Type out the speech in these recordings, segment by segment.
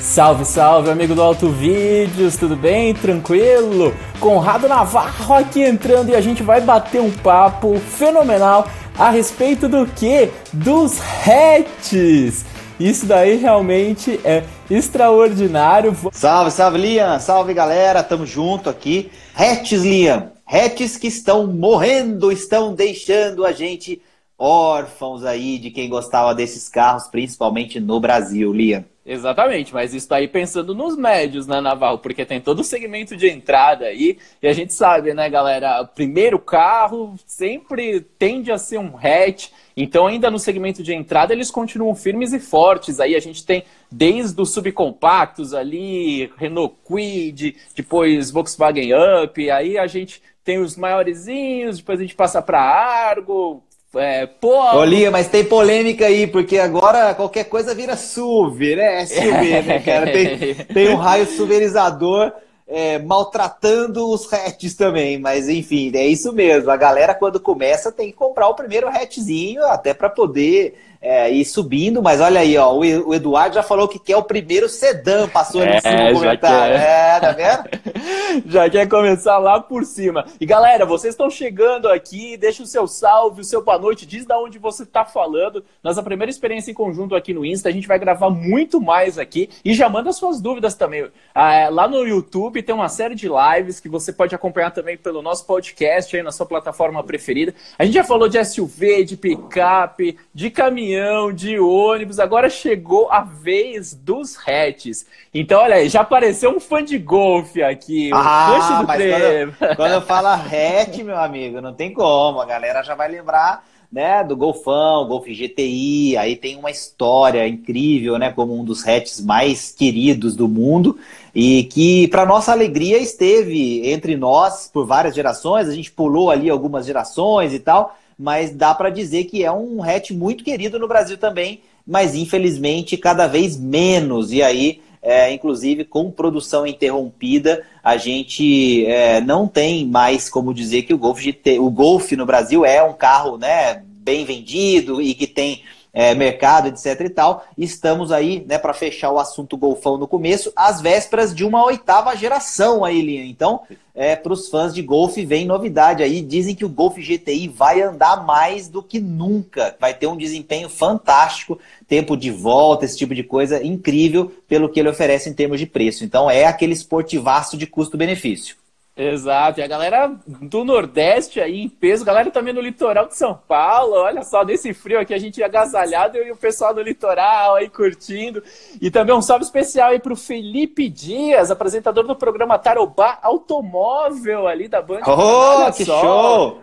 Salve, salve, amigo do Alto Vídeos, tudo bem? Tranquilo? Conrado Navarro aqui entrando e a gente vai bater um papo fenomenal a respeito do que? Dos hatches! Isso daí realmente é extraordinário. Salve, salve, Liam! Salve, galera! Tamo junto aqui. Hatches, Liam! Hatches que estão morrendo, estão deixando a gente órfãos aí de quem gostava desses carros, principalmente no Brasil, Liam. Exatamente, mas isso aí pensando nos médios, né, Naval? Porque tem todo o segmento de entrada aí, e a gente sabe, né, galera? Primeiro carro sempre tende a ser um hatch, então ainda no segmento de entrada eles continuam firmes e fortes. Aí a gente tem desde os subcompactos ali, Renault Kwid, depois Volkswagen Up, aí a gente tem os maiorzinhos, depois a gente passa para Argo, é, pô. Olinha, mas tem polêmica aí, porque agora qualquer coisa vira SUV, né? SUV, né, cara? Tem, tem um raio suverizador é, maltratando os hatches também, mas enfim, é isso mesmo. A galera, quando começa, tem que comprar o primeiro hatchzinho, até para poder é, ir subindo, mas olha aí, ó, o Eduardo já falou que quer o primeiro sedã, passou ali é, em cima no comentário. É, tá vendo? já quer começar lá por cima. E galera, vocês estão chegando aqui, deixa o seu salve, o seu boa noite, diz da onde você tá falando. Nossa primeira experiência em conjunto aqui no Insta, a gente vai gravar muito mais aqui e já manda suas dúvidas também. Ah, lá no YouTube tem uma série de lives que você pode acompanhar também pelo nosso podcast aí na sua plataforma preferida. A gente já falou de SUV, de picape, de caminhão caminhão, de ônibus, agora chegou a vez dos hatches. Então, olha aí, já apareceu um fã de golfe aqui. Ah, mas quando eu, quando eu falo hatch, meu amigo, não tem como. A galera já vai lembrar né, do Golfão, Golf GTI, aí tem uma história incrível, né, como um dos hatches mais queridos do mundo e que, para nossa alegria, esteve entre nós por várias gerações. A gente pulou ali algumas gerações e tal, mas dá para dizer que é um hatch muito querido no Brasil também, mas infelizmente cada vez menos. E aí, é, inclusive com produção interrompida, a gente é, não tem mais como dizer que o Golf, GT, o Golf no Brasil é um carro né, bem vendido e que tem é, mercado, etc e tal. Estamos aí, né, para fechar o assunto golfão no começo, às vésperas de uma oitava geração aí, Linha. Então, é, para os fãs de golfe, vem novidade aí. Dizem que o Golf GTI vai andar mais do que nunca. Vai ter um desempenho fantástico, tempo de volta, esse tipo de coisa incrível pelo que ele oferece em termos de preço. Então, é aquele esportivaço de custo-benefício. Exato, e a galera do Nordeste aí em peso, galera também no litoral de São Paulo, olha só, desse frio aqui a gente agasalhado e o pessoal do litoral aí curtindo. E também um salve especial aí pro Felipe Dias, apresentador do programa Tarobá Automóvel ali da Band. Oh, que só. show!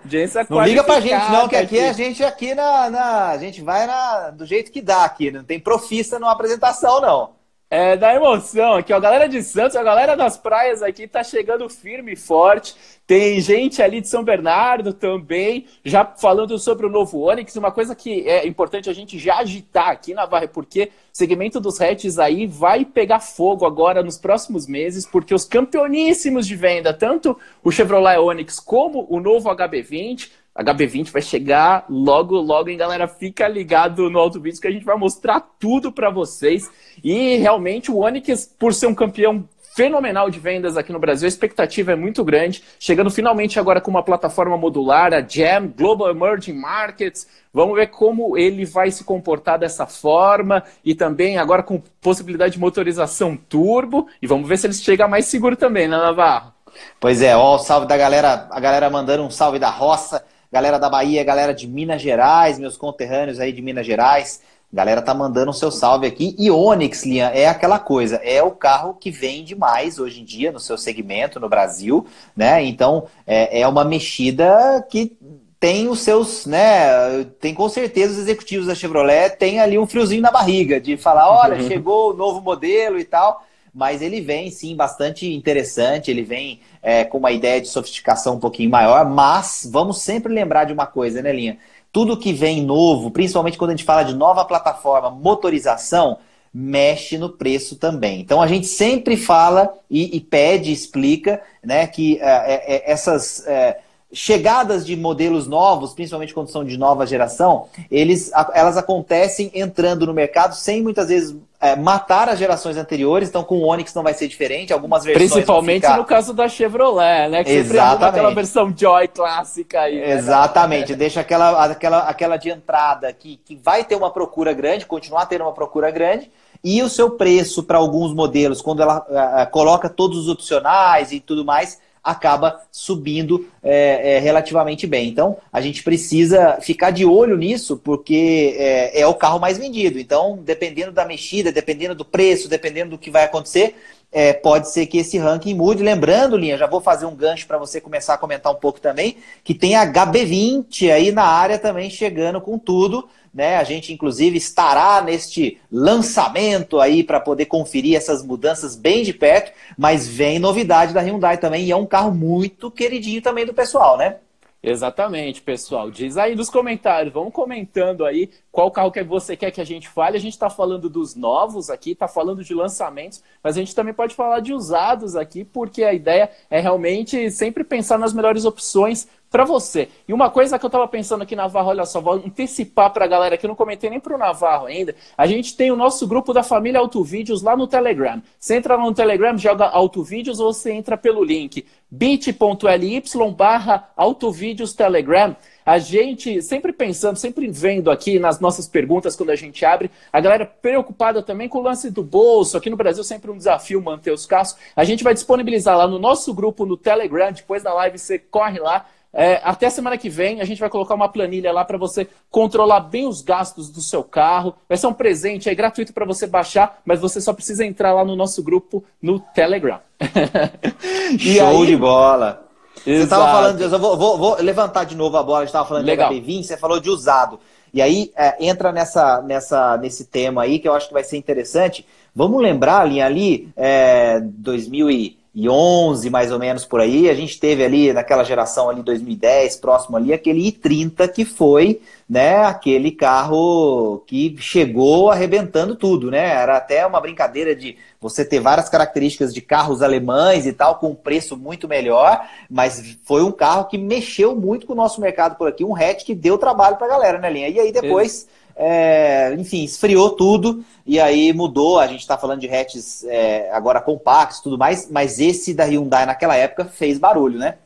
não liga pra gente não, que aqui, aqui, a gente aqui na, na, a gente vai na, do jeito que dá aqui, não tem profissa numa apresentação não. É, da emoção aqui, ó. A galera de Santos, a galera das praias aqui tá chegando firme e forte. Tem gente ali de São Bernardo também, já falando sobre o novo Onix. Uma coisa que é importante a gente já agitar aqui na Varre, porque o segmento dos hatches aí vai pegar fogo agora nos próximos meses, porque os campeoníssimos de venda, tanto o Chevrolet Onix como o novo HB20, HB20 vai chegar logo, logo, hein, galera? Fica ligado no Auto Vídeo que a gente vai mostrar tudo para vocês. E realmente o Onix, por ser um campeão fenomenal de vendas aqui no Brasil, a expectativa é muito grande. Chegando finalmente agora com uma plataforma modular, a Jam Global Emerging Markets. Vamos ver como ele vai se comportar dessa forma e também agora com possibilidade de motorização turbo. E vamos ver se ele chega mais seguro também, né, Navarro? Pois é, ó, o salve da galera, a galera mandando um salve da roça galera da Bahia, galera de Minas Gerais, meus conterrâneos aí de Minas Gerais. Galera tá mandando o seu salve aqui. E Onix, Lian, é aquela coisa, é o carro que vende mais hoje em dia no seu segmento no Brasil, né? Então é, é uma mexida que tem os seus, né? Tem com certeza os executivos da Chevrolet tem ali um friozinho na barriga de falar, olha, chegou o novo modelo e tal mas ele vem sim bastante interessante, ele vem é, com uma ideia de sofisticação um pouquinho maior, mas vamos sempre lembrar de uma coisa, né, Linha? Tudo que vem novo, principalmente quando a gente fala de nova plataforma, motorização, mexe no preço também. Então a gente sempre fala e, e pede, explica, né, que é, é, é essas é, chegadas de modelos novos, principalmente quando são de nova geração, eles, elas acontecem entrando no mercado sem muitas vezes é, matar as gerações anteriores. Então, com o Onix não vai ser diferente. Algumas versões. Principalmente ficar... no caso da Chevrolet, né? Que Exatamente. aquela versão Joy clássica aí. Né? Exatamente. Deixa aquela, aquela, aquela de entrada que, que vai ter uma procura grande, continuar tendo uma procura grande. E o seu preço para alguns modelos, quando ela uh, coloca todos os opcionais e tudo mais, acaba subindo é, é, relativamente bem. Então, a gente precisa ficar de olho nisso, porque é, é, o carro mais vendido. Então, dependendo da mexida, dependendo do preço, dependendo do que vai acontecer, é, pode ser que esse ranking mude. Lembrando, Linha, já vou fazer um gancho para você começar a comentar um pouco também, que tem a HB20 aí na área também chegando com tudo. Né? A gente, inclusive, estará neste lançamento aí para poder conferir essas mudanças bem de perto, mas vem novidade da Hyundai também, e é um carro muito queridinho também do pessoal, né? Exatamente, pessoal. Diz aí nos comentários, vamos comentando aí qual carro que você quer que a gente fale. A gente está falando dos novos aqui, está falando de lançamentos, mas a gente também pode falar de usados aqui, porque a ideia é realmente sempre pensar nas melhores opções para você. E uma coisa que eu estava pensando aqui, Navarro, olha só, vou antecipar para a galera que eu não comentei nem para o Navarro ainda. A gente tem o nosso grupo da família Autovídeos lá no Telegram. Você entra no Telegram, joga Autovídeos ou você entra pelo link bit.ly barra Autovídeos Telegram. A gente sempre pensando, sempre vendo aqui nas nossas perguntas quando a gente abre, a galera preocupada também com o lance do bolso. Aqui no Brasil sempre um desafio manter os carros. A gente vai disponibilizar lá no nosso grupo no Telegram, depois da live você corre lá, é, até semana que vem a gente vai colocar uma planilha lá para você controlar bem os gastos do seu carro. Vai ser um presente aí gratuito para você baixar, mas você só precisa entrar lá no nosso grupo no Telegram. Show aí... de bola! Exato. Você estava falando, eu vou, vou, vou, levantar de novo a bola, a gente estava falando Legal. de HB20, você falou de usado. E aí é, entra nessa, nessa, nesse tema aí que eu acho que vai ser interessante. Vamos lembrar, ali, ali é, 2000 e 2011, mais ou menos por aí, a gente teve ali naquela geração ali 2010, próximo ali, aquele i30 que foi, né, aquele carro que chegou arrebentando tudo, né? Era até uma brincadeira de você ter várias características de carros alemães e tal, com um preço muito melhor, mas foi um carro que mexeu muito com o nosso mercado por aqui, um hatch que deu trabalho pra galera, né, Linha? E aí depois é, enfim, esfriou tudo e aí mudou. A gente está falando de hatches é, agora compactos tudo mais, mas esse da Hyundai naquela época fez barulho, né?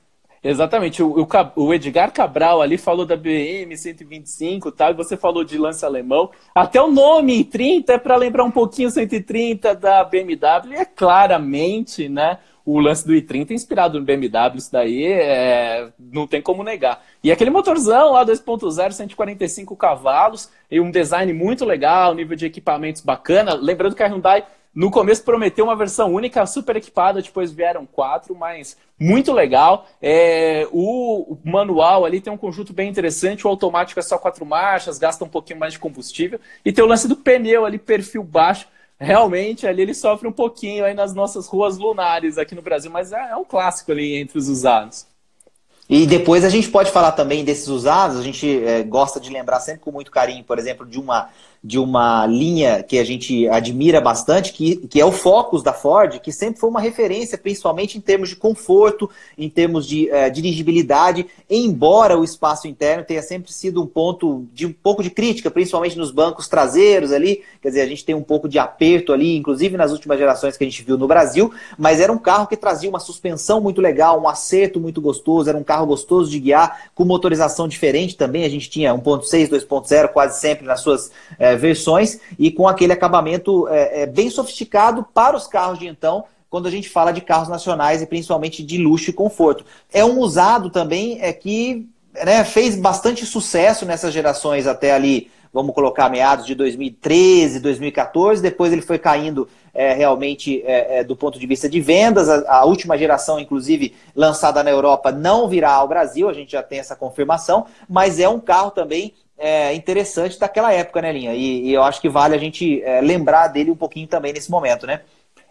Exatamente. O, o, Edgar Cabral ali falou da BM 125 e tal, e você falou de lance alemão. Até o nome 30 é para lembrar um pouquinho 130 da BMW, é claramente, né? O lance do i30 inspirado no BMW, isso daí é, não tem como negar. E aquele motorzão lá 2.0, 145 cavalos, e um design muito legal, nível de equipamentos bacana. Lembrando que a Hyundai no começo prometeu uma versão única, super equipada, depois vieram quatro, mas muito legal. É, o, o, manual ali tem um conjunto bem interessante, o automático é só quatro marchas, gasta um pouquinho mais de combustível, e tem o lance do pneu ali, perfil baixo, realmente ali ele sofre um pouquinho aí nas nossas ruas lunares aqui no Brasil, mas é, é um clássico ali entre os usados. E depois a gente pode falar também desses usados, a gente é, gosta de lembrar sempre com muito carinho, por exemplo, de uma de uma linha que a gente admira bastante, que, que é o Focus da Ford, que sempre foi uma referência, principalmente em termos de conforto, em termos de uh, dirigibilidade, embora o espaço interno tenha sempre sido um ponto de um pouco de crítica, principalmente nos bancos traseiros ali, quer dizer, a gente tem um pouco de aperto ali, inclusive nas últimas gerações que a gente viu no Brasil, mas era um carro que trazia uma suspensão muito legal, um acerto muito gostoso, era um carro gostoso de guiar, com motorização diferente também, a gente tinha 1.6, 2.0 quase sempre nas suas eh, é, versões e com aquele acabamento é, bem sofisticado para os carros de então, quando a gente fala de carros nacionais e principalmente de luxo e conforto. É um usado também é que né, fez bastante sucesso nessas gerações até ali, vamos colocar meados de 2013, 2014. Depois ele foi caindo é, realmente é, do ponto de vista de vendas. A, a, última geração, inclusive, lançada na Europa, não virá ao Brasil, a gente já tem essa confirmação, mas é um carro também é, interessante daquela época, né, Linha? E, e, eu acho que vale a gente é, lembrar dele um pouquinho também nesse momento, né?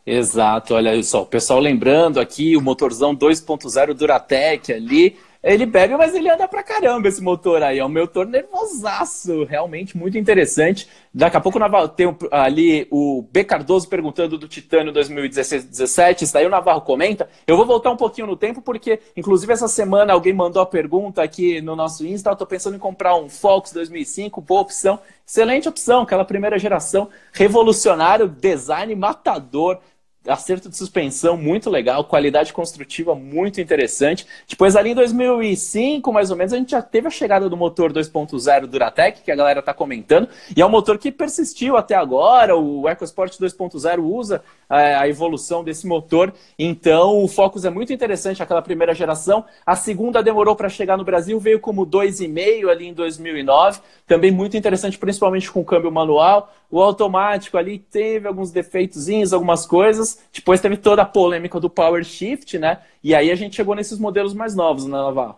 Exato, olha só, o pessoal lembrando aqui o motorzão 2.0 Duratec ali, ele bebe, mas ele anda pra caramba esse motor aí. É um motor nervosaço, realmente muito interessante. Daqui a pouco tem ali o B Cardoso perguntando do Titânio 2016-17. Isso daí o Navarro comenta. Eu vou voltar um pouquinho no tempo, porque, inclusive, essa semana alguém mandou a pergunta aqui no nosso Insta. Eu tô pensando em comprar um Fox 2005, boa opção. Excelente opção, aquela primeira geração, revolucionário, design matador acerto de suspensão muito legal, qualidade construtiva muito interessante. Depois, ali em 2005, mais ou menos, a gente já teve a chegada do motor 2.0 Duratec, que a galera está comentando, e é um motor que persistiu até agora. O EcoSport 2.0 usa é, a evolução desse motor, então o Focus é muito interessante, aquela primeira geração. A segunda demorou para chegar no Brasil, veio como 2,5 ali em 2009, também muito interessante, principalmente com câmbio manual. O automático ali teve alguns defeitozinhos, algumas coisas. Depois teve toda a polêmica do Power Shift, né? E aí a gente chegou nesses modelos mais novos, né, Navarro?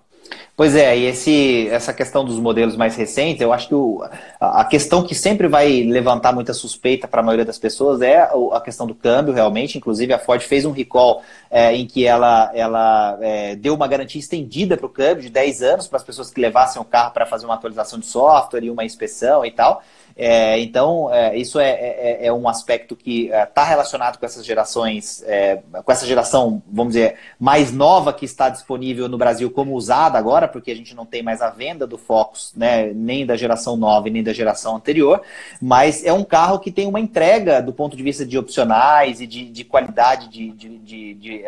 Pois é, e esse, essa questão dos modelos mais recentes, eu acho que o, a questão que sempre vai levantar muita suspeita para a maioria das pessoas é a questão do câmbio, realmente. Inclusive, a Ford fez um recall é, em que ela, ela é, deu uma garantia estendida para o câmbio de 10 anos para as pessoas que levassem o carro para fazer uma atualização de software e uma inspeção e tal. É, então, é, isso é, é, é, um aspecto que está é, relacionado com essas gerações, é, com essa geração, vamos dizer, mais nova que está disponível no Brasil como usada agora, porque a gente não tem mais a venda do Focus, né, nem da geração nova nem da geração anterior, mas é um carro que tem uma entrega do ponto de vista de opcionais e de, de qualidade de, de, de,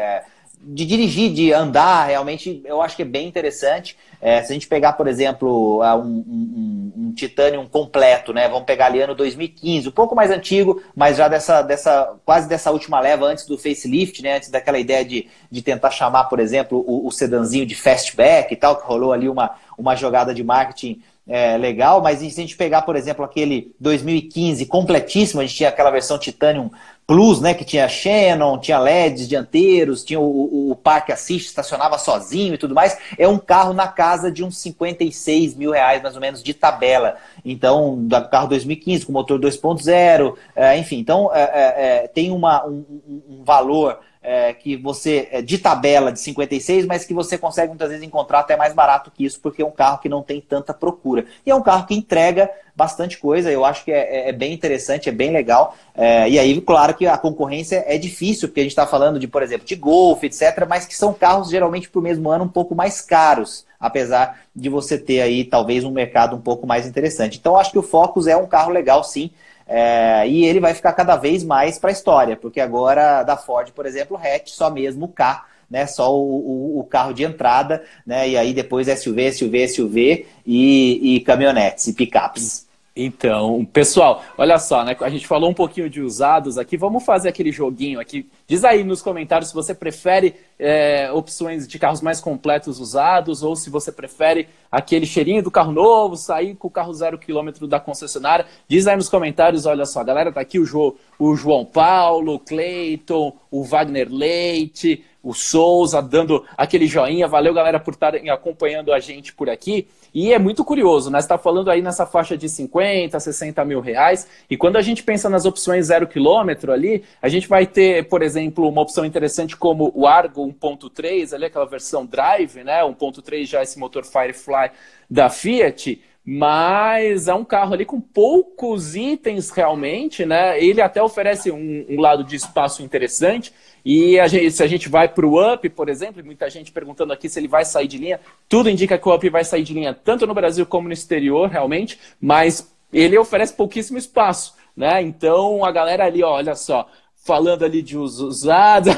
de dirigir, de andar, realmente eu acho que é bem interessante. É, se a gente pegar, por exemplo, um, um, um, Titanium completo, né? Vamos pegar ali ano 2015, um pouco mais antigo, mas já dessa, dessa quase dessa última leva antes do facelift, né? Antes daquela ideia de, de tentar chamar, por exemplo, o, o sedanzinho de fastback e tal, que rolou ali uma, uma jogada de marketing é, legal, mas se a gente pegar, por exemplo, aquele 2015 completíssimo, a gente tinha aquela versão Titanium Plus, né, que tinha Shannon, tinha LEDs dianteiros, tinha o, o, parque assist, estacionava sozinho e tudo mais. É um carro na casa de uns 56 mil reais, mais ou menos, de tabela. Então, do carro 2015, com motor 2.0, é, enfim. Então, é, é, é, tem uma, um, um valor é, que você é, de tabela de 56, mas que você consegue muitas vezes encontrar até mais barato que isso, porque é um carro que não tem tanta procura. E é um carro que entrega bastante coisa, eu acho que é, é, é bem interessante, é bem legal. É, e aí, claro que a concorrência é difícil, porque a gente está falando de, por exemplo, de Golf, etc., mas que são carros geralmente para o mesmo ano um pouco mais caros, apesar de você ter aí talvez um mercado um pouco mais interessante. Então, acho que o Focus é um carro legal, sim. É, e ele vai ficar cada vez mais para a história, porque agora da Ford, por exemplo, hatch só mesmo o K, né, só o, o, o, carro de entrada, né, e aí depois SUV, SUV, SUV e, e caminhonetes e picapes. Então, pessoal, olha só, né? A gente falou um pouquinho de usados aqui. Vamos fazer aquele joguinho aqui. Diz aí nos comentários se você prefere é, opções de carros mais completos usados ou se você prefere aquele cheirinho do carro novo, sair com o carro zero quilômetro da concessionária. Diz aí nos comentários, olha só, a galera tá aqui, o, jo, o João Paulo, o Cleiton, o Wagner Leite, o Souza dando aquele joinha. Valeu, galera, por estarem acompanhando a gente por aqui. E é muito curioso, né? Você está falando aí nessa faixa de 50, 60 mil reais. E quando a gente pensa nas opções zero quilômetro ali, a gente vai ter, por exemplo, uma opção interessante como o Argo 1.3, ali aquela versão Drive, né? 1.3 já esse motor Firefly da Fiat mas é um carro ali com poucos itens realmente, né? Ele até oferece um, um lado de espaço interessante. E a gente, se a gente vai para o Up, por exemplo, muita gente perguntando aqui se ele vai sair de linha, tudo indica que o Up vai sair de linha tanto no Brasil como no exterior, realmente, mas ele oferece pouquíssimo espaço, né? Então a galera ali, ó, olha só, falando ali de usado.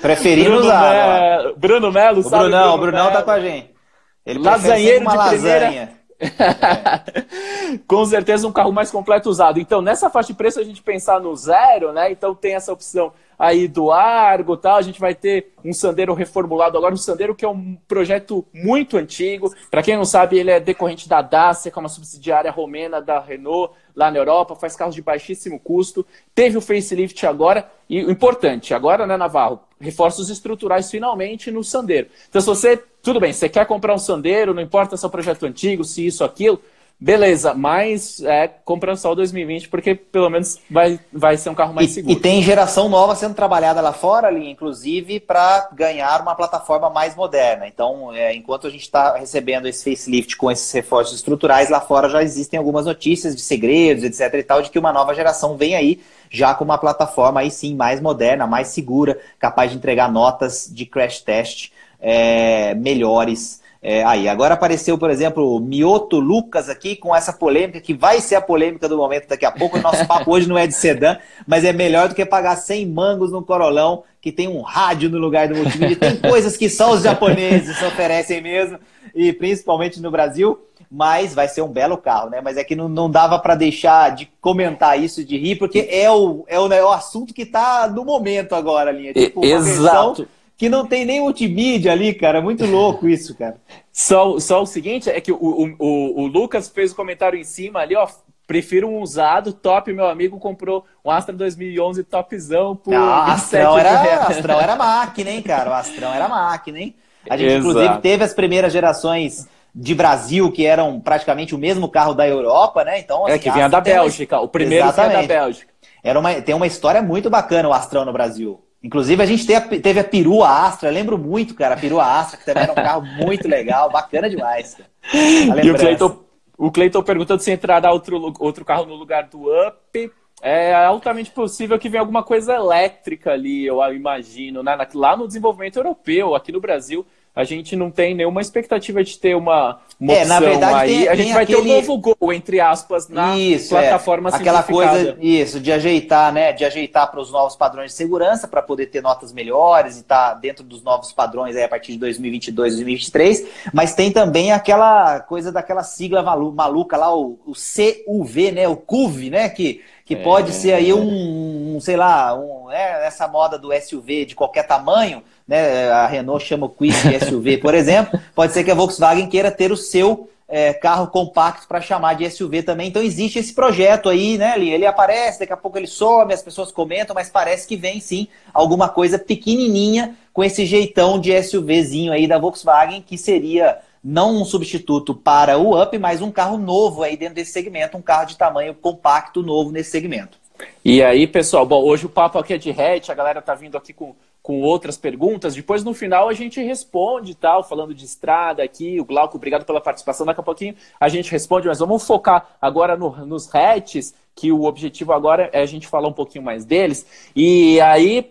Preferindo usar. Melo, Bruno Melo, o sabe? Brunão, Bruno o Brunão tá com a gente. Ele Lasanheiro de primeira. Com certeza um carro mais completo usado. Então, nessa faixa de preço, a gente pensar no zero, né? Então tem essa opção aí do Argo tal. A gente vai ter um Sandero reformulado agora, um Sandero que é um projeto muito antigo. Para quem não sabe, ele é decorrente da Dacia, que é uma subsidiária romena da Renault lá na Europa, faz carros de baixíssimo custo. Teve o facelift agora, e o importante, agora, né, Navarro? Reforços estruturais finalmente no Sandero. Então, se você, tudo bem, você quer comprar um Sandero, não importa se é um projeto antigo, se isso, aquilo, Beleza, mas é, comprando só o 2020, porque pelo menos vai, vai ser um carro mais e, seguro. E tem geração nova sendo trabalhada lá fora, ali, inclusive, para ganhar uma plataforma mais moderna. Então, é, enquanto a gente está recebendo esse facelift com esses reforços estruturais, lá fora já existem algumas notícias de segredos, etc. e tal, de que uma nova geração vem aí já com uma plataforma aí sim mais moderna, mais segura, capaz de entregar notas de crash test é, melhores é, aí, agora apareceu, por exemplo, Mioto Lucas aqui com essa polêmica, que vai ser a polêmica do momento daqui a pouco. O nosso papo hoje não é de sedã, mas é melhor do que pagar 100 mangos no Corolão, que tem um rádio no lugar do multimídia. Tem coisas que só os japoneses oferecem mesmo, e principalmente no Brasil. Mas vai ser um belo carro, né? Mas é que não, não dava para deixar de comentar isso, de rir, porque é o, é o, é o assunto que está no momento agora, linha. Tipo, Exato que não tem nem multimídia ali, cara. Muito louco isso, cara. Só, só o seguinte, é que o, o, o Lucas fez o um comentário em cima ali, ó. Prefiro um usado, top, meu amigo comprou um Astra 2011 topzão por ah, Astrão era, Astrão era máquina, hein, cara? O Astrão era máquina, hein? A gente, Exato. inclusive, teve as primeiras gerações de Brasil, que eram praticamente o mesmo carro da Europa, né? Então, é, assim, é, que vinha da Bélgica. O primeiro vinha da Bélgica. Era uma, tem uma história muito bacana o Astrão no Brasil. Inclusive, a gente teve a perua Astra, lembro muito, cara, a perua Astra, que também era um carro muito legal, bacana demais. E o Cleiton, o Cleiton perguntando se entrará outro, outro carro no lugar do Up. É altamente possível que venha alguma coisa elétrica ali, eu imagino, né? Lá no desenvolvimento europeu, aqui no Brasil, a gente não tem nenhuma expectativa de ter uma, uma é, na verdade, aí. Tem, a gente vai aquele... ter um novo gol, entre aspas, na isso, é. plataforma é. Aquela coisa, isso, de ajeitar, né? De ajeitar para os novos padrões de segurança, para poder ter notas melhores e estar tá dentro dos novos padrões aí a partir de 2022, 2023. Mas tem também aquela coisa daquela sigla maluca lá, o, o CUV, né? O CUV, né? Que que pode é, ser aí um, um sei lá, um, é, essa moda do SUV de qualquer tamanho, né? A Renault chama o Quick de SUV, por exemplo. Pode ser que a Volkswagen queira ter o seu é, carro compacto para chamar de SUV também. Então existe esse projeto aí, né, Ele aparece, daqui a pouco ele some, as pessoas comentam, mas parece que vem sim alguma coisa pequenininha com esse jeitão de SUVzinho aí da Volkswagen, que seria não um substituto para o Up, mas um carro novo aí dentro desse segmento, um carro de tamanho compacto novo nesse segmento. E aí, pessoal, bom, hoje o papo aqui é de hatch, a galera tá vindo aqui com, com outras perguntas. Depois, no final, a gente responde tal, falando de estrada aqui. O Glauco, obrigado pela participação. Daqui a pouquinho a gente responde, mas vamos focar agora no, nos hatches que o objetivo agora é a gente falar um pouquinho mais deles. E aí,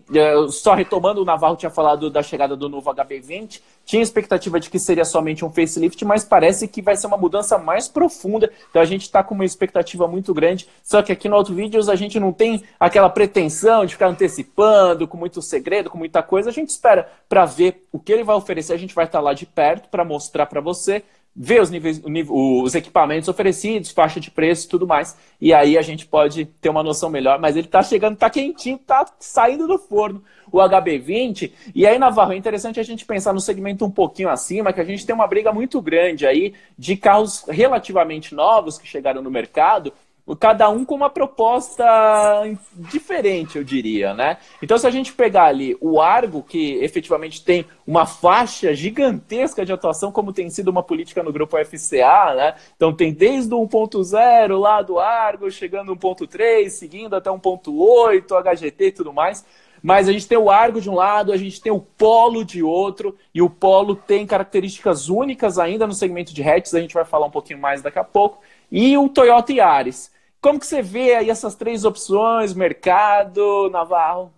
só retomando, o Navarro tinha falado da chegada do novo HB20, tinha expectativa de que seria somente um facelift, mas parece que vai ser uma mudança mais profunda. Então a gente está com uma expectativa muito grande. Só que aqui no Auto Vídeos a gente não tem aquela pretensão de ficar antecipando, com muito segredo, com muita coisa. A gente espera para ver o que ele vai oferecer. A gente vai estar tá lá de perto para mostrar para você ver os, níveis, os equipamentos oferecidos, faixa de preço e tudo mais. E aí a gente pode ter uma noção melhor. Mas ele está chegando, está quentinho, está saindo do forno, o HB20. E aí, Navarro, é interessante a gente pensar no segmento um pouquinho acima, que a gente tem uma briga muito grande aí de carros relativamente novos que chegaram no mercado cada um com uma proposta diferente, eu diria, né? Então, se a gente pegar ali o Argo, que efetivamente tem uma faixa gigantesca de atuação, como tem sido uma política no grupo FCA, né? Então, tem desde o 1.0 lá do Argo, chegando 1.3, seguindo até 1.8, HGT e tudo mais. Mas a gente tem o Argo de um lado, a gente tem o Polo de outro, e o Polo tem características únicas ainda no segmento de hatches, a gente vai falar um pouquinho mais daqui a pouco, e o Toyota Yaris. Como que você vê aí essas três opções, mercado, Navarro?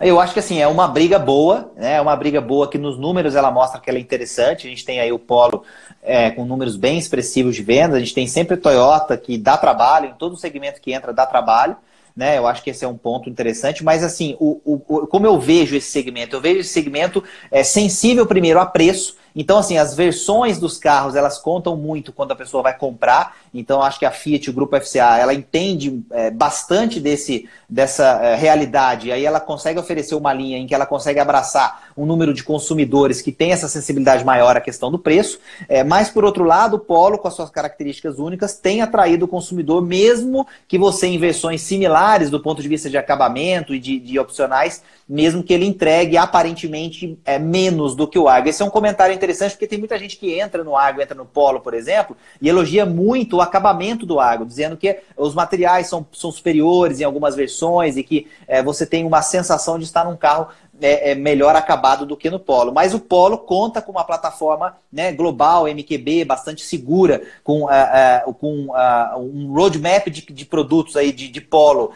Eu acho que assim, é uma briga boa, né? É uma briga boa que nos números ela mostra que ela é interessante. A gente tem aí o Polo é, com números bem expressivos de vendas, a gente tem sempre o Toyota que dá trabalho, em todo segmento que entra dá trabalho. Né, eu acho que esse é um ponto interessante, mas assim, o, o, como eu vejo esse segmento? Eu vejo esse segmento é, sensível primeiro a preço, então, assim, as versões dos carros, elas contam muito quando a pessoa vai comprar. Então, acho que a Fiat, o Grupo FCA, ela entende é, bastante desse, dessa é, realidade. E aí ela consegue oferecer uma linha em que ela consegue abraçar um número de consumidores que tem essa sensibilidade maior à questão do preço. É, mas, por outro lado, o Polo, com as suas características únicas, tem atraído o consumidor, mesmo que você, em versões similares do ponto de vista de acabamento e de, de opcionais, mesmo que ele entregue aparentemente é, menos do que o Argo. Esse é um comentário interessante porque tem muita gente que entra no Argo, entra no Polo, por exemplo, e elogia muito o acabamento do Argo, dizendo que os materiais são, são superiores em algumas versões e que é, você tem uma sensação de estar num carro é, é, melhor acabado do que no Polo. Mas o Polo conta com uma plataforma né, global, MQB, bastante segura, com, uh, uh, com uh, um roadmap de, de, produtos aí de, de Polo,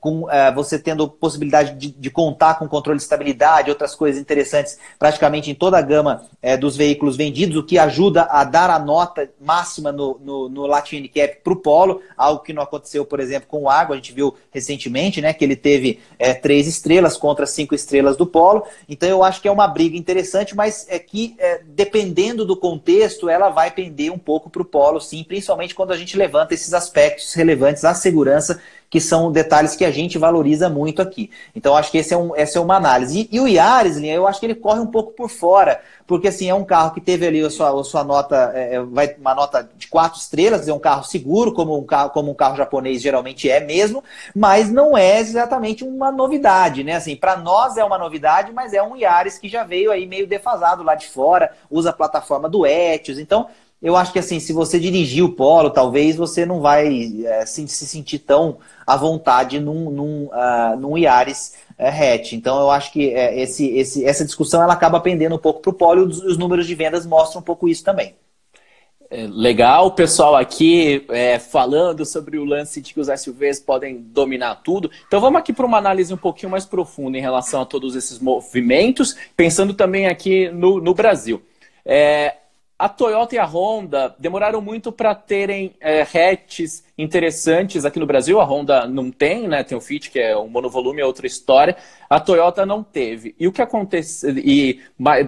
com você tendo possibilidade de, de, contar com controle de estabilidade, outras coisas interessantes, praticamente em toda a gama dos veículos vendidos, o que ajuda a dar a nota máxima no, no, no Latin Handicap para o Polo, algo que não aconteceu, por exemplo, com o Água, a gente viu recentemente, né, que ele teve três estrelas contra cinco estrelas estrelas do Polo. Então eu acho que é uma briga interessante, mas é que é, dependendo do contexto, ela vai pender um pouco para o Polo, sim, principalmente quando a gente levanta esses aspectos relevantes à segurança que são detalhes que a gente valoriza muito aqui. Então, acho que esse é um, essa é uma análise. E, e o Yaris, eu acho que ele corre um pouco por fora, porque assim, é um carro que teve ali a sua, a sua nota, é, é vai uma nota de quatro estrelas, é um carro seguro, como um carro, como um carro japonês geralmente é mesmo, mas não é exatamente uma novidade, né? Assim, para nós é uma novidade, mas é um Yaris que já veio aí meio defasado lá de fora, usa a plataforma do Etios, então eu acho que assim, se você dirigir o Polo, talvez você não vai é, se, se, sentir tão à vontade num, num, uh, num Yaris é, hatch. Então eu acho que é, esse, esse, essa discussão ela acaba pendendo um pouco para o Polo e os, os, números de vendas mostram um pouco isso também. É, legal, pessoal aqui é, falando sobre o lance de que os SUVs podem dominar tudo. Então vamos aqui para uma análise um pouquinho mais profunda em relação a todos esses movimentos, pensando também aqui no, no Brasil. É, a Toyota e a Honda demoraram muito para terem é, hatches interessantes aqui no Brasil. A Honda não tem, né? Tem o Fit, que é um monovolume, é outra história. A Toyota não teve. E o que aconteceu? E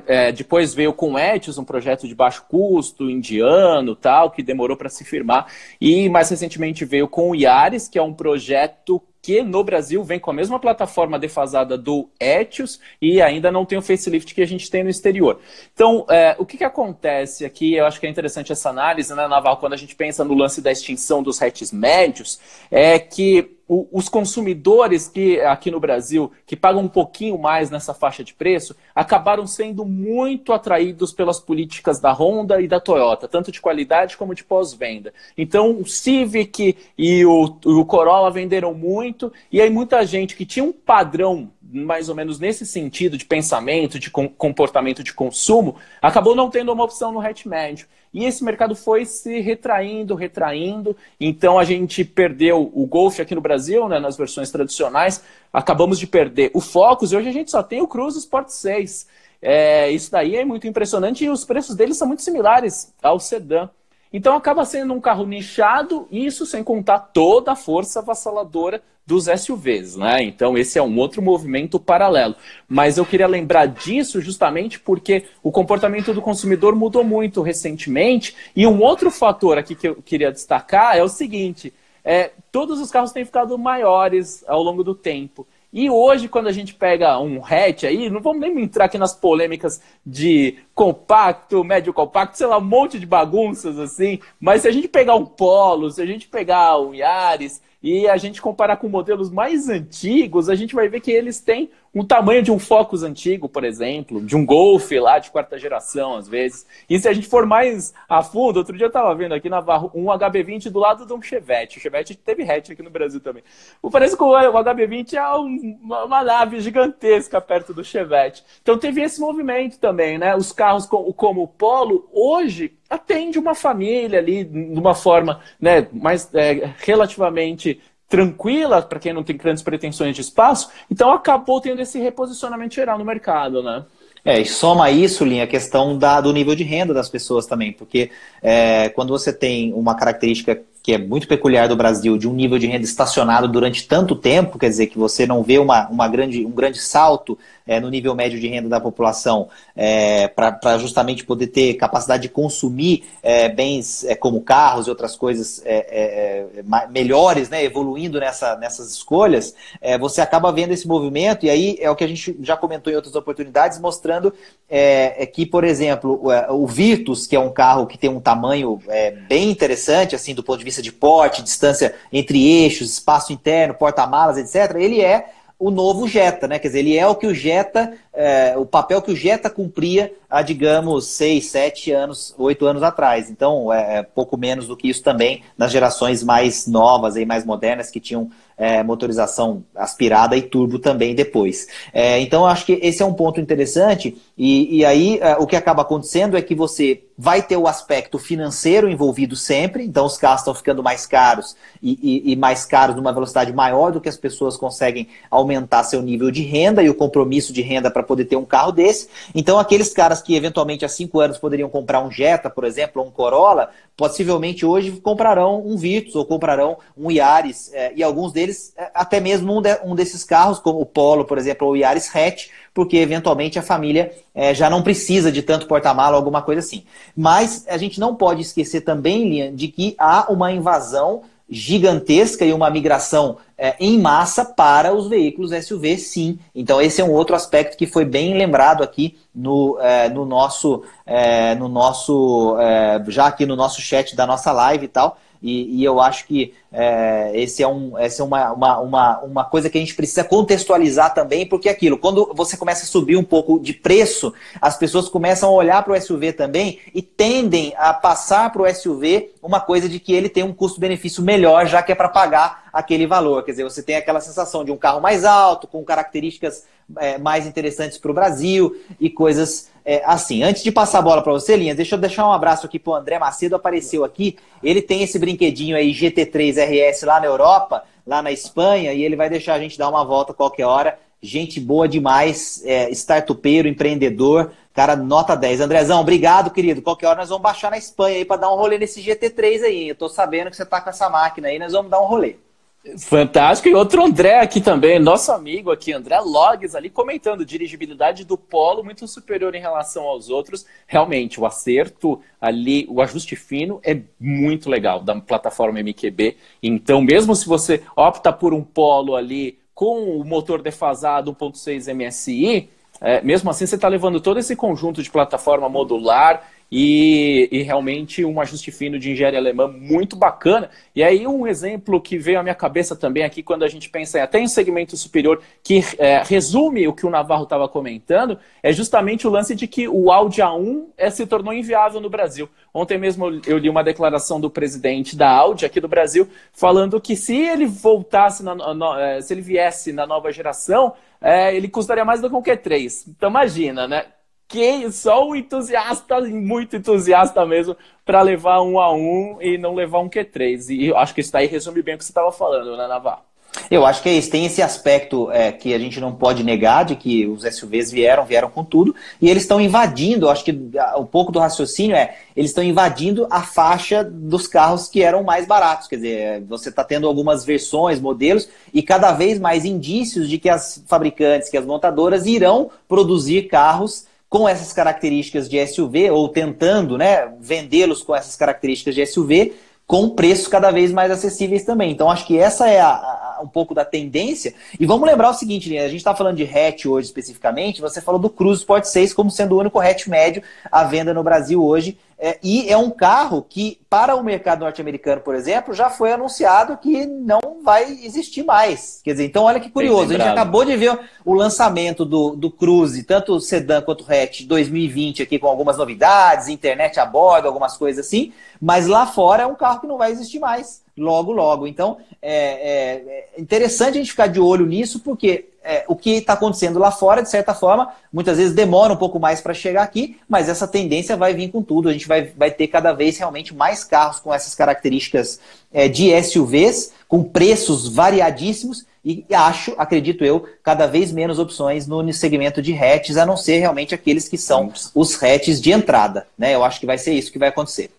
é, depois veio com o Etios, um projeto de baixo custo, indiano, tal, que demorou para se firmar. E mais recentemente veio com o Yaris, que é um projeto que no Brasil vem com a mesma plataforma defasada do Etios e ainda não tem o facelift que a gente tem no exterior. Então, é, o que, que acontece aqui? Eu acho que é interessante essa análise, né, Naval, quando a gente pensa no lance da extinção dos hatches médios, é que o, os consumidores que aqui no Brasil, que pagam um pouquinho mais nessa faixa de preço, acabaram sendo muito atraídos pelas políticas da Honda e da Toyota, tanto de qualidade como de pós-venda. Então, o Civic e o, o Corolla venderam muito, e aí muita gente que tinha um padrão mais ou menos nesse sentido de pensamento, de comportamento de consumo, acabou não tendo uma opção no hatch médio. E esse mercado foi se retraindo, retraindo. Então a gente perdeu o Golf aqui no Brasil, né, nas versões tradicionais. Acabamos de perder o Focus e hoje a gente só tem o Cruze Sport 6. É, isso daí é muito impressionante e os preços deles são muito similares ao sedã. Então acaba sendo um carro nichado, isso sem contar toda a força avassaladora dos SUVs, né? Então esse é um outro movimento paralelo. Mas eu queria lembrar disso justamente porque o comportamento do consumidor mudou muito recentemente. E um outro fator aqui que eu queria destacar é o seguinte: é, todos os carros têm ficado maiores ao longo do tempo. E hoje, quando a gente pega um hatch aí, não vamos nem entrar aqui nas polêmicas de compacto, médio compacto, sei lá, um monte de bagunças assim, mas se a gente pegar um Polo, se a gente pegar um Yaris e a gente comparar com modelos mais antigos, a gente vai ver que eles têm um tamanho de um Focus antigo, por exemplo, de um Golf lá de quarta geração, às vezes. E se a gente for mais a fundo, outro dia eu estava vendo aqui na Navarro um HB20 do lado de um Chevette. O Chevette teve hatch aqui no Brasil também. Parece que o HB20 é uma, uma nave gigantesca perto do Chevette. Então teve esse movimento também, né? Os carros como o Polo, hoje, atende uma família ali de uma forma né, mais é, relativamente tranquila para quem não tem grandes pretensões de espaço, então acabou tendo esse reposicionamento geral no mercado, né? É, e soma isso, Linha, a questão da, do nível de renda das pessoas também, porque é, quando você tem uma característica que é muito peculiar do Brasil, de um nível de renda estacionado durante tanto tempo, quer dizer, que você não vê uma, uma grande, um grande salto é, no nível médio de renda da população, é, para justamente poder ter capacidade de consumir é, bens é, como carros e outras coisas é, é, melhores, né, evoluindo nessa, nessas escolhas, você acaba vendo esse movimento, e aí é o que a gente já comentou em outras oportunidades, mostrando que, por exemplo, o Virtus, que é um carro que tem um tamanho bem interessante, assim, do ponto de vista de porte, distância entre eixos, espaço interno, porta-malas, etc., ele é o novo Jetta, né? Quer dizer, ele é o que o Jetta é, o papel que o Jetta cumpria há, digamos, seis, sete anos, oito anos atrás. Então, é, é pouco menos do que isso também nas gerações mais novas e mais modernas que tinham é, motorização aspirada e turbo também depois. É, então, acho que esse é um ponto interessante. E, e aí, é, o que acaba acontecendo é que você vai ter o aspecto financeiro envolvido sempre. Então, os carros estão ficando mais caros e, e, e mais caros numa velocidade maior do que as pessoas conseguem aumentar seu nível de renda e o compromisso de renda para poder ter um carro desse. Então, aqueles caras que eventualmente há cinco anos poderiam comprar um Jetta, por exemplo, ou um Corolla, possivelmente hoje comprarão um Virtus ou comprarão um Yaris. É, e alguns deles, é, até mesmo um, de, um, desses carros, como o Polo, por exemplo, ou o Yaris Hatch, porque eventualmente a família é, já não precisa de tanto porta-mala ou alguma coisa assim. Mas a gente não pode esquecer também, Lian, de que há uma invasão gigantesca e uma migração é, em massa para os veículos SUV, sim. Então, esse é um outro aspecto que foi bem lembrado aqui no, é, no nosso, é, no nosso é, já aqui no nosso chat da nossa live e tal. E, e eu acho que é, esse é, um, essa é uma, uma, uma, uma coisa que a gente precisa contextualizar também, porque é aquilo, quando você começa a subir um pouco de preço, as pessoas começam a olhar para o SUV também e tendem a passar para o SUV uma coisa de que ele tem um custo-benefício melhor, já que é para pagar aquele valor. Quer dizer, você tem aquela sensação de um carro mais alto, com características é, mais interessantes para o Brasil e coisas é, assim. Antes de passar a bola para você, Linhas, deixa eu deixar um abraço aqui para o André Macedo, apareceu aqui. Ele tem esse brinquedinho aí GT3 RS lá na Europa, lá na Espanha, e ele vai deixar a gente dar uma volta qualquer hora. Gente boa demais, é, startupeiro, empreendedor, cara nota 10. Andrezão, obrigado, querido. Qualquer hora nós vamos baixar na Espanha aí para dar um rolê nesse GT3 aí. Eu tô sabendo que você tá com essa máquina aí, nós vamos dar um rolê. Fantástico. E outro André aqui também, nosso amigo aqui, André Logs, ali comentando dirigibilidade do Polo muito superior em relação aos outros. Realmente, o acerto ali, o ajuste fino é muito legal da plataforma MQB. Então, mesmo se você opta por um Polo ali com o motor defasado 1.6 MSI, é, mesmo assim você está levando todo esse conjunto de plataforma modular e, e, realmente um ajuste fino de engenharia alemã muito bacana. E aí um exemplo que veio à minha cabeça também aqui quando a gente pensa em até em segmento superior, que é, resume o que o Navarro estava comentando, é justamente o lance de que o Audi A1 é, se tornou inviável no Brasil. Ontem mesmo eu li uma declaração do presidente da Audi aqui do Brasil falando que se ele voltasse, na, no, é, se ele viesse na nova geração, é, ele custaria mais do que um Q3. Então imagina, né? Que só um entusiasta, muito entusiasta mesmo, para levar um a um e não levar um Q3. E eu acho que isso daí resume bem o que você estava falando, né, Navarro? Eu acho que é isso. Tem esse aspecto é, que a gente não pode negar de que os SUVs vieram, vieram com tudo, e eles estão invadindo. Acho que um pouco do raciocínio é eles estão invadindo a faixa dos carros que eram mais baratos. Quer dizer, você está tendo algumas versões, modelos, e cada vez mais indícios de que as fabricantes, que as montadoras irão produzir carros com essas características de SUV, ou tentando né, vendê-los com essas características de SUV, com preços cada vez mais acessíveis também. Então, acho que essa é a, a, um pouco da tendência. E vamos lembrar o seguinte, né? a gente está falando de hatch hoje especificamente, você falou do Cruze Sport 6 como sendo o único hatch médio à venda no Brasil hoje. É, e é um carro que, para o mercado norte-americano, por exemplo, já foi anunciado que não vai existir mais. Quer dizer, então olha que curioso, a gente acabou de ver o lançamento do, do Cruze, tanto o sedã quanto o hatch 2020 aqui com algumas novidades, internet a bordo, algumas coisas assim, mas lá fora é um carro que não vai existir mais logo, logo. Então, é, é, é interessante a gente ficar de olho nisso, porque é, o que está acontecendo lá fora, de certa forma, muitas vezes demora um pouco mais para chegar aqui, mas essa tendência vai vir com tudo. A gente vai, vai ter cada vez realmente mais carros com essas características é, de SUVs, com preços variadíssimos, e acho, acredito eu, cada vez menos opções no segmento de hatches, a não ser realmente aqueles que são os hatches de entrada. Né? Eu acho que vai ser isso que vai acontecer.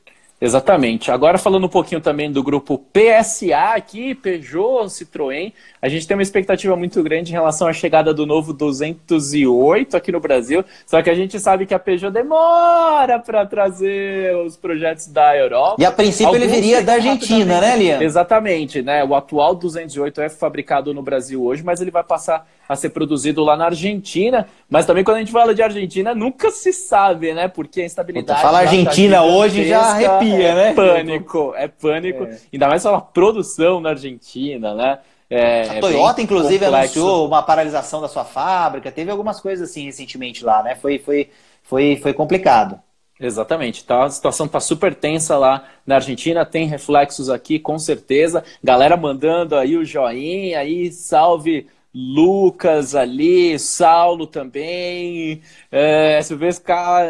Exatamente. Agora falando um pouquinho também do grupo PSA aqui, Peugeot, Citroën, a gente tem uma expectativa muito grande em relação à chegada do novo 208 aqui no Brasil, só que a gente sabe que a Peugeot demora para trazer os projetos da Europa. E a princípio Alguns ele viria da Argentina, né, Lian? Exatamente, né? O atual 208 é fabricado no Brasil hoje, mas ele vai passar a ser produzido lá na Argentina. Mas também quando a gente fala de Argentina, nunca se sabe, né? Porque a instabilidade. Fala Argentina tá hoje já arrepia, é né? Pânico, é pânico. É. Ainda mais falar produção na Argentina, né? É, a Toyota, inclusive, complexo. anunciou uma paralisação da sua fábrica. Teve algumas coisas assim recentemente lá, né? Foi, foi, foi, foi complicado. Exatamente, tá, a situação está super tensa lá na Argentina, tem reflexos aqui, com certeza. Galera mandando aí o joinha, aí salve Lucas ali, Saulo também, é, SUVs,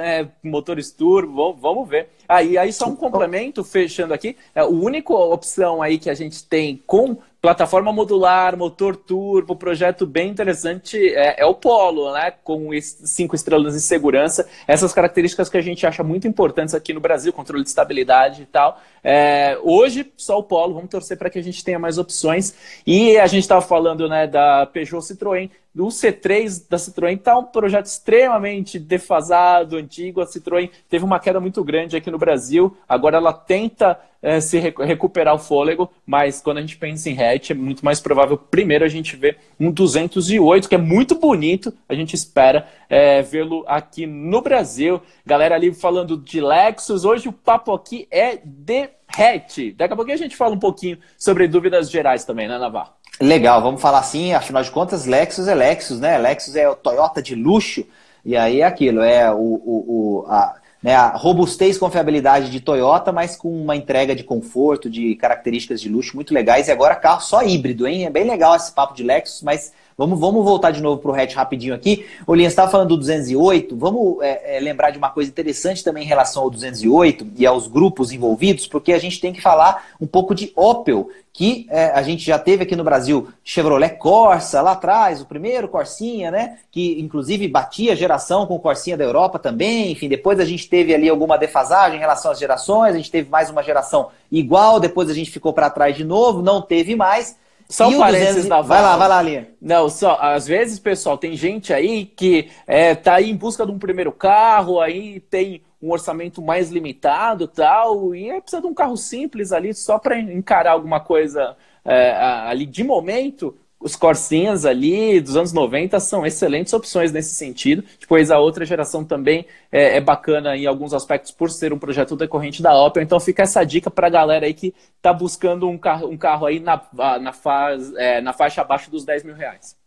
é, motores turbo, vamos ver. Aí, ah, aí só um complemento, fechando aqui, é, a única opção aí que a gente tem com plataforma modular, motor turbo, projeto bem interessante é, é, o Polo, né? Com cinco estrelas de segurança, essas características que a gente acha muito importantes aqui no Brasil, controle de estabilidade e tal. É, hoje, só o Polo, vamos torcer para que a gente tenha mais opções. E a gente estava falando né, da Peugeot Citroën, o C3 da Citroën está um projeto extremamente defasado, antigo. A Citroën teve uma queda muito grande aqui no Brasil. Agora ela tenta é, se recuperar o fôlego, mas quando a gente pensa em hatch, é muito mais provável primeiro a gente ver um 208, que é muito bonito. A gente espera é, vê-lo aqui no Brasil. Galera ali falando de Lexus. Hoje o papo aqui é de hatch. Daqui a pouquinho a gente fala um pouquinho sobre dúvidas gerais também, né, Navarro? Legal, vamos falar assim, afinal de contas, Lexus é Lexus, né? Lexus é o Toyota de luxo, e aí é aquilo, é o, o, o a, né, a robustez e confiabilidade de Toyota, mas com uma entrega de conforto, de características de luxo muito legais. E agora carro só híbrido, hein? É bem legal esse papo de Lexus, mas Vamos, vamos voltar de novo para o hatch rapidinho aqui. O Linha estava falando do 208. Vamos é, é, lembrar de uma coisa interessante também em relação ao 208 e aos grupos envolvidos, porque a gente tem que falar um pouco de Opel, que é, a gente já teve aqui no Brasil Chevrolet Corsa lá atrás, o primeiro Corsinha, né? Que inclusive batia geração com o Corsinha da Europa também. Enfim, depois a gente teve ali alguma defasagem em relação às gerações, a gente teve mais uma geração igual, depois a gente ficou para trás de novo, não teve mais. Só um parênteses da Vai lá, vai lá, Linha. Não, só, às vezes, pessoal, tem gente aí que é, tá aí em busca de um primeiro carro, aí tem um orçamento mais limitado tal, e é, precisa de um carro simples ali só para encarar alguma coisa é, ali de momento os Corsinhas ali dos anos 90 são excelentes opções nesse sentido. Depois a outra geração também é, é, bacana em alguns aspectos por ser um projeto decorrente da Opel. Então fica essa dica para a galera aí que está buscando um carro, um carro aí na, na, faz, é, na faixa abaixo dos 10 mil reais.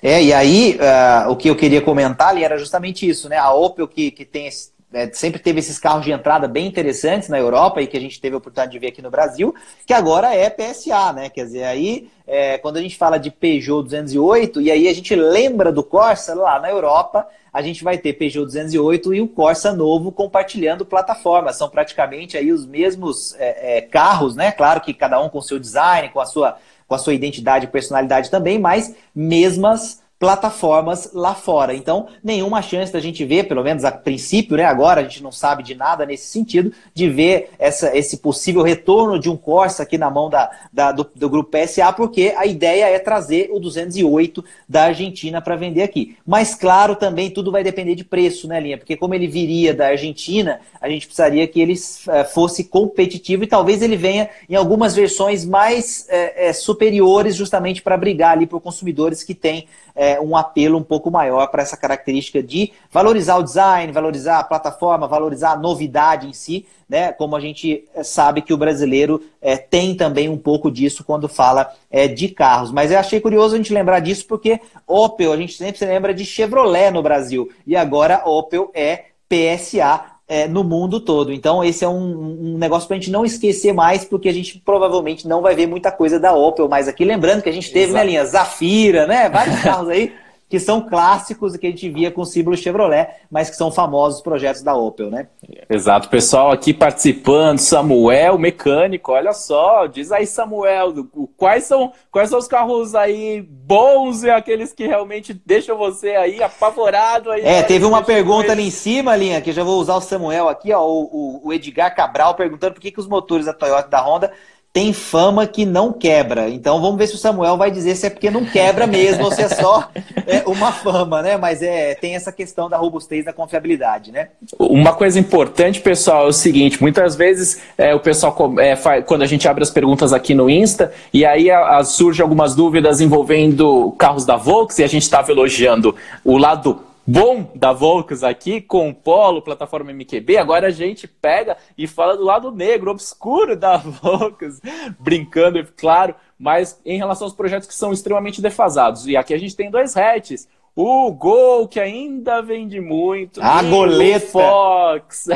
É, e aí uh, o que eu queria comentar ali era justamente isso, né? A Opel que, que tem esse é, sempre teve esses carros de entrada bem interessantes na Europa e que a gente teve a oportunidade de ver aqui no Brasil, que agora é PSA, né? Quer dizer, aí é, quando a gente fala de Peugeot 208 e aí a gente lembra do Corsa lá na Europa, a gente vai ter Peugeot 208 e o Corsa novo compartilhando plataforma. São praticamente aí os mesmos é, é, carros, né? Claro que cada um com seu design, com a sua, com a sua identidade e personalidade também, mas mesmas plataformas lá fora. Então, nenhuma chance da gente ver, pelo menos a princípio, né? Agora a gente não sabe de nada nesse sentido, de ver essa, esse possível retorno de um Corsa aqui na mão da, da do, do, grupo PSA, porque a ideia é trazer o 208 da Argentina para vender aqui. Mas, claro, também tudo vai depender de preço, né, Linha? Porque como ele viria da Argentina, a gente precisaria que ele é, fosse competitivo e talvez ele venha em algumas versões mais é, é, superiores, justamente para brigar ali por consumidores que têm é, um apelo um pouco maior para essa característica de valorizar o design, valorizar a plataforma, valorizar a novidade em si, né? Como a gente é, sabe que o brasileiro é, tem também um pouco disso quando fala é, de carros. Mas eu achei curioso a gente lembrar disso porque Opel, a gente sempre se lembra de Chevrolet no Brasil. E agora Opel é PSA é, no mundo todo. Então, esse é um, um negócio para a gente não esquecer mais, porque a gente provavelmente não vai ver muita coisa da Opel mais aqui. Lembrando que a gente teve, na né, linha Zafira, né? Vários carros aí que são clássicos e que a gente via com o símbolo Chevrolet, mas que são famosos projetos da Opel, né? Exato, pessoal aqui participando, Samuel, mecânico, olha só, diz aí Samuel, quais são, quais são os carros aí bons e aqueles que realmente deixam você aí apavorado aí? É, teve uma pergunta ali em cima, Linha, que eu já vou usar o Samuel aqui, ó, o, o Edgar Cabral perguntando por que, que os motores da Toyota e da Honda tem fama que não quebra. Então vamos ver se o Samuel vai dizer se é porque não quebra mesmo ou se é só é, uma fama, né? Mas é, tem essa questão da robustez da confiabilidade, né? Uma coisa importante, pessoal, é o seguinte: muitas vezes é, o pessoal, é, faz, quando a gente abre as perguntas aqui no Insta, e aí a, a, surge algumas dúvidas envolvendo carros da Volks, e a gente estava elogiando o lado bom da Volks aqui, com o Polo, plataforma MQB. Agora a gente pega e fala do lado negro, obscuro da Volks, brincando, claro, mas em relação aos projetos que são extremamente defasados. E aqui a gente tem dois hatches. O Gol, que ainda vende muito. A goleta. Fox.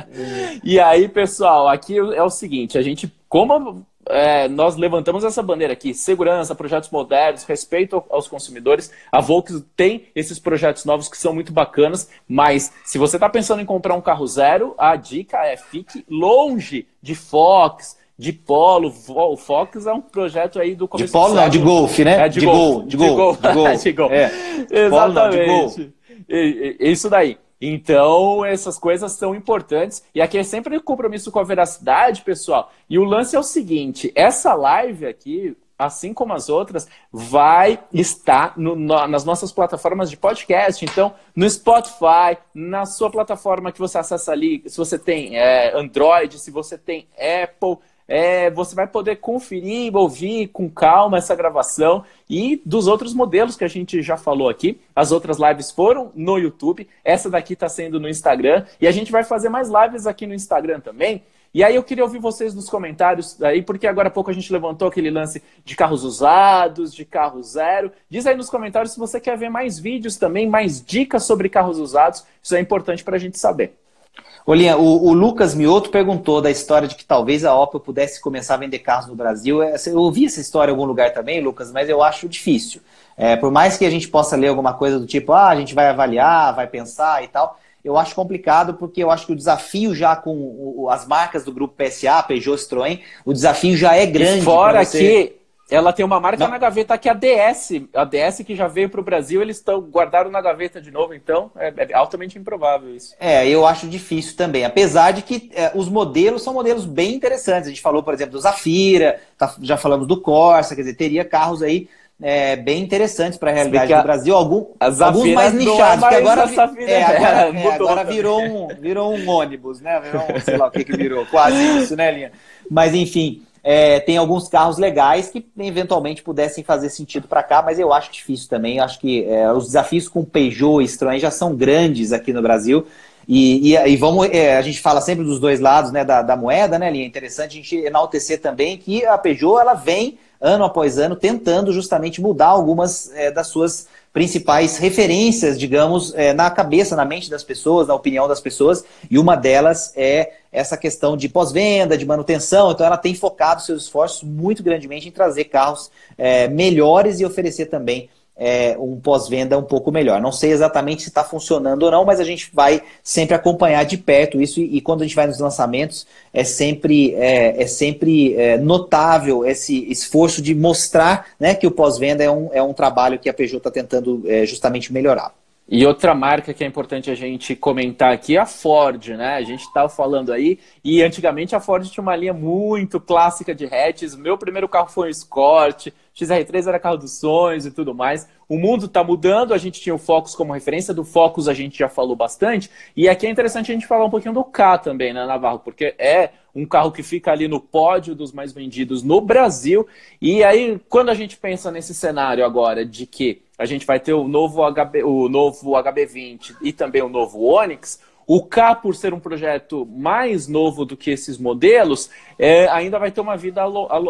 e aí, pessoal, aqui é o seguinte: a gente, como é, nós levantamos essa bandeira aqui, segurança, projetos modernos, respeito aos consumidores. A Volks tem esses projetos novos que são muito bacanas, mas se você está pensando em comprar um carro zero, a dica é fique longe de Fox, de polo. O Fox é um projeto aí do começo De polo não, de golfe, né? É, de, de gol. De gol. De gol. De gol. É. Exatamente. Isso daí. Então, essas coisas são importantes. E aqui é sempre compromisso com a veracidade, pessoal. E o lance é o seguinte: essa live aqui, assim como as outras, vai estar no, no, nas nossas plataformas de podcast. Então, no Spotify, na sua plataforma que você acessa ali, se você tem é, Android, se você tem Apple é, você vai poder conferir, ouvir com calma essa gravação e dos outros modelos que a gente já falou aqui. As outras lives foram no YouTube, essa daqui está sendo no Instagram e a gente vai fazer mais lives aqui no Instagram também. E aí eu queria ouvir vocês nos comentários aí, porque agora há pouco a gente levantou aquele lance de carros usados, de carro zero. Diz aí nos comentários se você quer ver mais vídeos também, mais dicas sobre carros usados. Isso é importante para a gente saber. Olinha, o, o, Lucas Mioto perguntou da história de que talvez a Opel pudesse começar a vender carros no Brasil. É, eu ouvi essa história em algum lugar também, Lucas, mas eu acho difícil. É, por mais que a gente possa ler alguma coisa do tipo, ah, a gente vai avaliar, vai pensar e tal, eu acho complicado porque eu acho que o desafio já com as marcas do grupo PSA, Peugeot, Citroën, o desafio já é grande. E fora você... que ela tem uma marca Não. na gaveta que é a DS. A DS que já veio para o Brasil, eles estão guardaram na gaveta de novo, então é, é, altamente improvável isso. É, eu acho difícil também. Apesar de que é, os modelos são modelos bem interessantes. A gente falou, por exemplo, do Zafira, tá, já falamos do Corsa, quer dizer, teria carros aí é, bem interessantes para a realidade do Brasil. Algum, alguns mais é nichados, é agora, é, agora, é, agora virou, um, virou um ônibus, né? Virou um, sei lá o que, que virou, quase isso, né, Linha? Mas enfim é, tem alguns carros legais que eventualmente pudessem fazer sentido para cá, mas eu acho difícil também. Eu acho que é, os desafios com Peugeot e já são grandes aqui no Brasil. E, e, e vamos, é, a gente fala sempre dos dois lados né, da, da moeda, né, Linha? É interessante a gente enaltecer também que a Peugeot ela vem ano após ano tentando justamente mudar algumas é, das suas principais referências, digamos, é, na cabeça, na mente das pessoas, na opinião das pessoas, e uma delas é essa questão de pós-venda, de manutenção. Então, ela tem focado seus esforços muito grandemente em trazer carros é, melhores e oferecer também é, um pós-venda um pouco melhor. Não sei exatamente se está funcionando ou não, mas a gente vai sempre acompanhar de perto isso e, e quando a gente vai nos lançamentos é sempre, é, é sempre é, notável esse esforço de mostrar né, que o pós-venda é um, é um trabalho que a Peugeot está tentando é, justamente melhorar. E outra marca que é importante a gente comentar aqui é a Ford, né? A gente estava falando aí, e antigamente a Ford tinha uma linha muito clássica de hatches. Meu primeiro carro foi um Escort, XR3 era carro dos sonhos e tudo mais. O mundo está mudando, a gente tinha o Focus como referência, do Focus a gente já falou bastante, e aqui é interessante a gente falar um pouquinho do K também, né, Navarro? Porque é um carro que fica ali no pódio dos mais vendidos no Brasil. E aí, quando a gente pensa nesse cenário agora de que a gente vai ter o novo, HB, o novo HB20 e também o novo Onix, o K, por ser um projeto mais novo do que esses modelos, é, ainda vai ter uma vida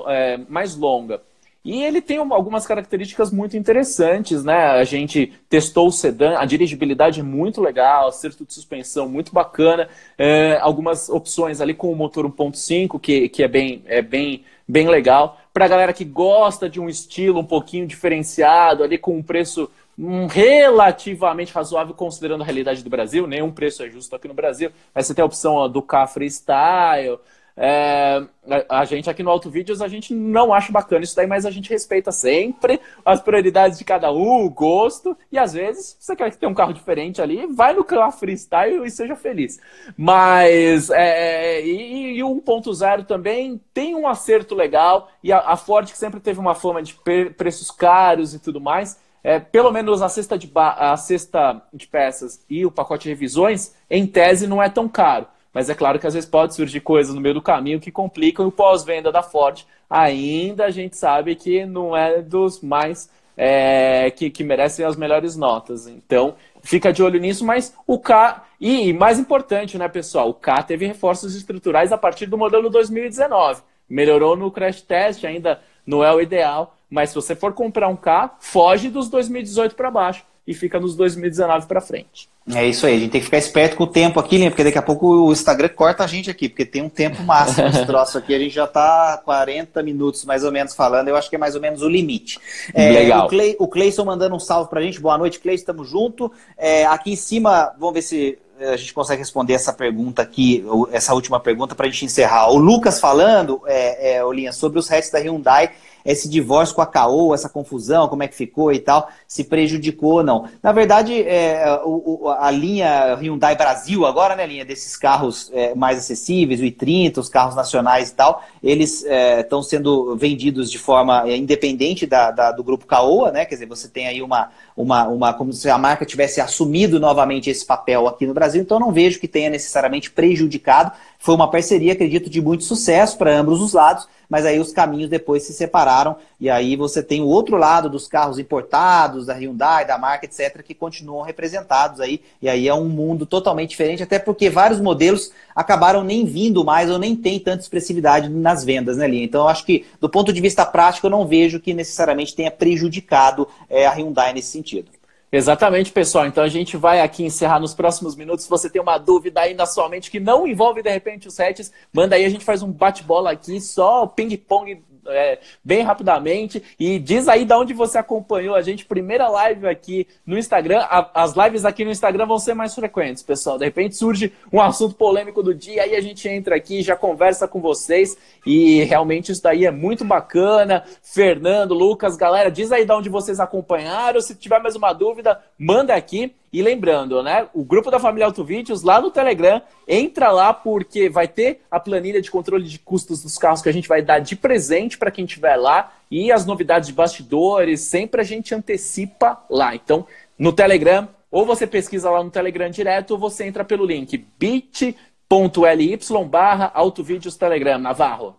é, mais longa. E ele tem algumas características muito interessantes, né? A gente testou o sedã, a dirigibilidade é muito legal, acerto de suspensão muito bacana, é, algumas opções ali com o motor 1.5, que, que é, bem, é bem, bem legal. Para a galera que gosta de um estilo um pouquinho diferenciado, ali com um preço um, relativamente razoável considerando a realidade do Brasil, nenhum preço é justo aqui no Brasil, mas você tem a opção ó, do K Freestyle, é, a, gente aqui no Auto Vídeos, a gente não acha bacana isso daí, mas a gente respeita sempre as prioridades de cada um, o gosto, e às vezes você quer ter um carro diferente ali, vai no carro freestyle e seja feliz. Mas, é, e, e o 1.0 também tem um acerto legal, e a, a, Ford que sempre teve uma fama de preços caros e tudo mais, é, pelo menos a cesta, de a cesta de peças e o pacote de revisões, em tese, não é tão caro. Mas é claro que às vezes pode surgir coisas no meio do caminho que complicam o pós-venda da Ford ainda a gente sabe que não é dos mais é, que, que merecem as melhores notas. Então, fica de olho nisso, mas o K. E mais importante, né, pessoal? O K teve reforços estruturais a partir do modelo 2019. Melhorou no crash test, ainda não é o ideal, mas se você for comprar um carro, foge dos 2018 para baixo e fica nos 2019 para frente. É isso aí, a gente tem que ficar esperto com o tempo aqui, né? Porque daqui a pouco o Instagram corta a gente aqui, porque tem um tempo máximo esse troço aqui. A gente já está 40 minutos mais ou menos falando, eu acho que é mais ou menos o limite. É, Legal. O, Clay, o Cleison mandando um salve pra gente. Boa noite, Clay, estamos junto. É, aqui em cima, vamos ver se é, a gente consegue responder essa pergunta aqui, essa última pergunta, para a gente encerrar. O Lucas falando, é, é, Olinha, sobre os hatches da Hyundai esse divórcio com a Caoa, essa confusão, como é que ficou e tal, se prejudicou ou não. Na verdade, é, o, a linha Hyundai Brasil, agora, né, linha desses carros é, mais acessíveis, o i30, os carros nacionais e tal, eles estão é, sendo vendidos de forma é, independente da, da, do grupo Caoa, né? Quer dizer, você tem aí uma, uma, uma como se a marca tivesse assumido novamente esse papel aqui no Brasil, então não vejo que tenha necessariamente prejudicado. Foi uma parceria, acredito, de muito sucesso para ambos os lados, mas aí os caminhos depois se separaram e aí você tem o outro lado dos carros importados, da Hyundai, da marca, etc., que continuam representados aí, e aí é um mundo totalmente diferente, até porque vários modelos acabaram nem vindo mais ou nem tem tanta expressividade nas vendas, né, Linha? Então eu acho que, do ponto de vista prático, eu não vejo que necessariamente tenha prejudicado é, a Hyundai nesse sentido. Exatamente, pessoal. Então a gente vai aqui encerrar nos próximos minutos. Se você tem uma dúvida aí na sua mente que não envolve de repente os sets, manda aí, a gente faz um bate-bola aqui, só ping-pong é, bem rapidamente. E diz aí de onde você acompanhou a gente. Primeira live aqui no Instagram. A, as lives aqui no Instagram vão ser mais frequentes, pessoal. De repente surge um assunto polêmico do dia, aí a gente entra aqui, já conversa com vocês. E realmente isso daí é muito bacana. Fernando, Lucas, galera, diz aí de onde vocês acompanharam. Se tiver mais uma dúvida, manda aqui. E lembrando, né? O grupo da família Autovídeos lá no Telegram, entra lá porque vai ter a planilha de controle de custos dos carros que a gente vai dar de presente para quem estiver lá e as novidades de bastidores, sempre a gente antecipa lá. Então, no Telegram, ou você pesquisa lá no Telegram direto, ou você entra pelo link bit.ly barra Autovídeos Telegram, Navarro.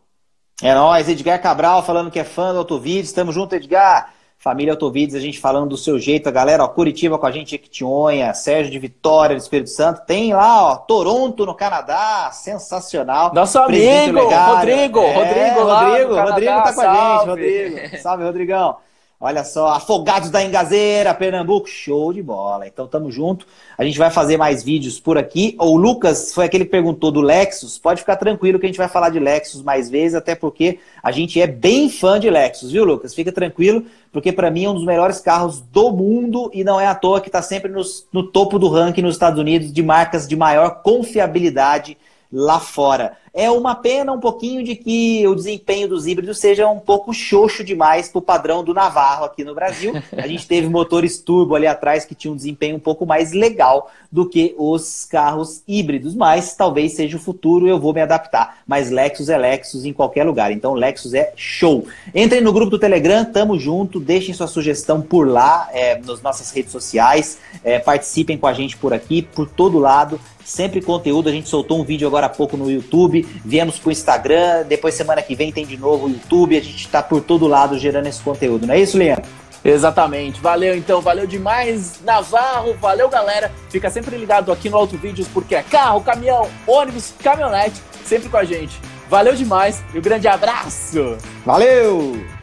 É nóis, Edgar Cabral falando que é fã do Autovídeos. Tamo junto, Edgar. Família Autovides, a gente falando do seu jeito, a galera, ó, Curitiba com a gente, Equitionha, Sérgio de Vitória, do Espírito Santo, tem lá, ó, Toronto, no Canadá, sensacional. Nosso amigo, Rodrigo, é, Rodrigo, Rodrigo, Rodrigo tá com salve. a gente, Rodrigo. Salve, Rodrigão. Olha só, Afogados da Engazeira, Pernambuco, show de bola. Então tamo junto. A gente vai fazer mais vídeos por aqui. O Lucas foi aquele que perguntou do Lexus. Pode ficar tranquilo que a gente vai falar de Lexus mais vezes, até porque a gente é bem fã de Lexus, viu, Lucas? Fica tranquilo, porque para mim é um dos melhores carros do mundo e não é à toa que está sempre no topo do ranking nos Estados Unidos de marcas de maior confiabilidade lá fora. É uma pena um pouquinho de que o desempenho dos híbridos seja um pouco xoxo demais para o padrão do Navarro aqui no Brasil. A gente teve motores turbo ali atrás que tinham um desempenho um pouco mais legal do que os carros híbridos, mas talvez seja o futuro, eu vou me adaptar. Mas Lexus é Lexus em qualquer lugar, então Lexus é show. Entrem no grupo do Telegram, tamo junto, deixem sua sugestão por lá, é, nas nossas redes sociais, é, participem com a gente por aqui, por todo lado sempre conteúdo. A gente soltou um vídeo agora há pouco no YouTube, viemos pro Instagram, depois semana que vem tem de novo o YouTube, a gente está por todo lado gerando esse conteúdo, não é isso, Leandro? Exatamente. Valeu então, valeu demais, Navarro, valeu galera. Fica sempre ligado aqui no Auto Vídeos porque é carro, caminhão, ônibus, caminhonete, sempre com a gente. Valeu demais e um grande abraço. Valeu!